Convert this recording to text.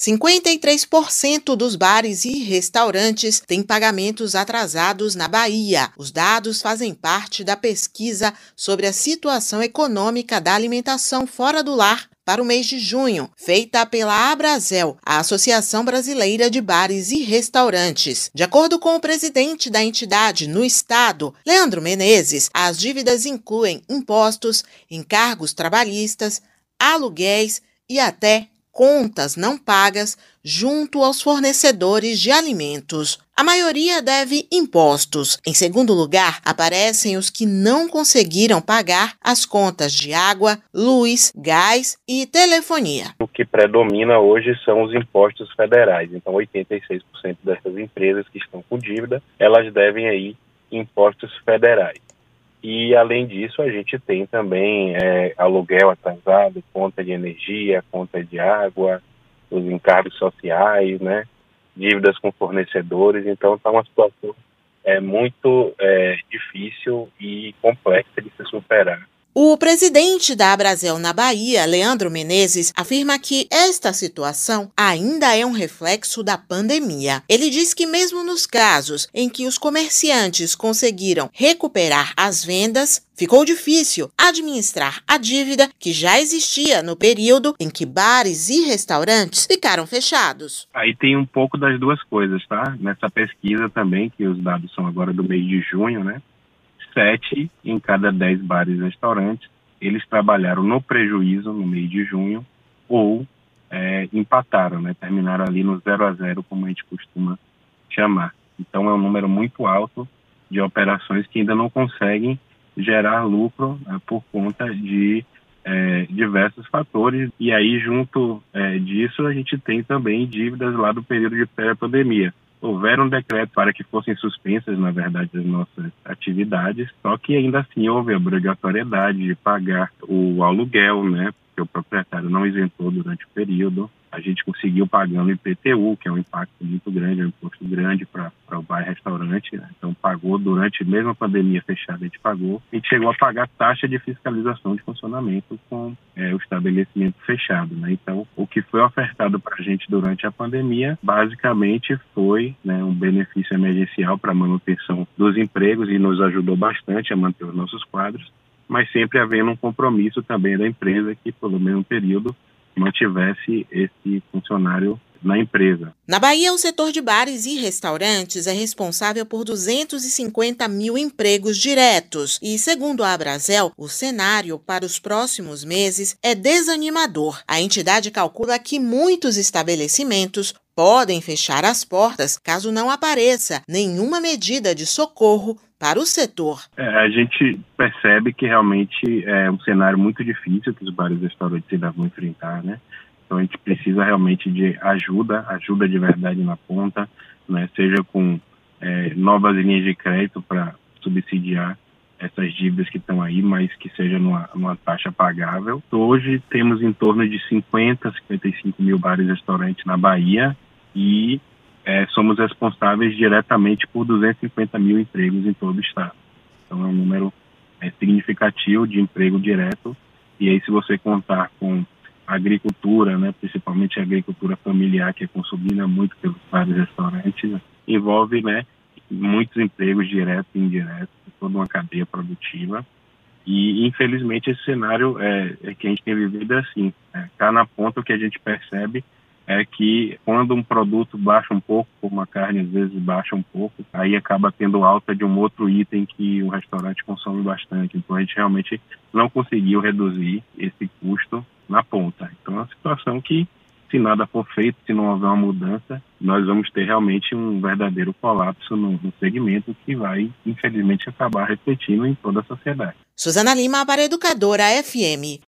53% dos bares e restaurantes têm pagamentos atrasados na Bahia. Os dados fazem parte da pesquisa sobre a situação econômica da alimentação fora do lar para o mês de junho, feita pela Abrazel, a Associação Brasileira de Bares e Restaurantes. De acordo com o presidente da entidade no estado, Leandro Menezes, as dívidas incluem impostos, encargos trabalhistas, aluguéis e até contas não pagas junto aos fornecedores de alimentos. A maioria deve impostos. Em segundo lugar, aparecem os que não conseguiram pagar as contas de água, luz, gás e telefonia. O que predomina hoje são os impostos federais. Então, 86% dessas empresas que estão com dívida, elas devem aí impostos federais. E, além disso, a gente tem também é, aluguel atrasado, conta de energia, conta de água, os encargos sociais, né? dívidas com fornecedores. Então, está uma situação é, muito é, difícil e complexa de se superar. O presidente da Abrazel na Bahia, Leandro Menezes, afirma que esta situação ainda é um reflexo da pandemia. Ele diz que, mesmo nos casos em que os comerciantes conseguiram recuperar as vendas, ficou difícil administrar a dívida que já existia no período em que bares e restaurantes ficaram fechados. Aí tem um pouco das duas coisas, tá? Nessa pesquisa também, que os dados são agora do mês de junho, né? Sete em cada dez bares e restaurantes, eles trabalharam no prejuízo no mês de junho ou é, empataram, né? terminaram ali no 0 a 0, como a gente costuma chamar. Então é um número muito alto de operações que ainda não conseguem gerar lucro né, por conta de é, diversos fatores. E aí, junto é, disso, a gente tem também dívidas lá do período de pré-pandemia houveram decretos para que fossem suspensas, na verdade, as nossas atividades, só que ainda assim houve a obrigatoriedade de pagar o aluguel, né, porque o proprietário não isentou durante o período, a gente conseguiu pagando IPTU, que é um impacto muito grande, é um imposto grande para o bar restaurante. Né? Então, pagou durante, mesmo a pandemia fechada, a gente pagou. A gente chegou a pagar taxa de fiscalização de funcionamento com é, o estabelecimento fechado. Né? Então, o que foi ofertado para a gente durante a pandemia, basicamente foi né, um benefício emergencial para manutenção dos empregos e nos ajudou bastante a manter os nossos quadros mas sempre havendo um compromisso também da empresa que, pelo um período, mantivesse esse funcionário na empresa. Na Bahia, o setor de bares e restaurantes é responsável por 250 mil empregos diretos e, segundo a Abrazel, o cenário para os próximos meses é desanimador. A entidade calcula que muitos estabelecimentos podem fechar as portas caso não apareça nenhuma medida de socorro para o setor. É, a gente percebe que realmente é um cenário muito difícil que os bares e restaurantes ainda vão enfrentar, né? Então a gente precisa realmente de ajuda, ajuda de verdade na ponta, né? Seja com é, novas linhas de crédito para subsidiar essas dívidas que estão aí, mas que seja numa, numa, taxa pagável. Hoje temos em torno de 50, 55 mil bares e restaurantes na Bahia e é, somos responsáveis diretamente por 250 mil empregos em todo o estado. Então é um número é, significativo de emprego direto. E aí, se você contar com agricultura, né, principalmente a agricultura familiar, que é consumida muito pelos vários restaurantes, envolve né, muitos empregos diretos e indiretos, toda uma cadeia produtiva. E, infelizmente, esse cenário é, é que a gente tem vivido é assim. Está né? Na ponta o que a gente percebe é que quando um produto baixa um pouco, como a carne às vezes baixa um pouco, aí acaba tendo alta de um outro item que o restaurante consome bastante. Então a gente realmente não conseguiu reduzir esse custo na ponta. Então é uma situação que, se nada for feito, se não houver uma mudança, nós vamos ter realmente um verdadeiro colapso no, no segmento que vai, infelizmente, acabar refletindo em toda a sociedade. Suzana Lima para Educadora FM.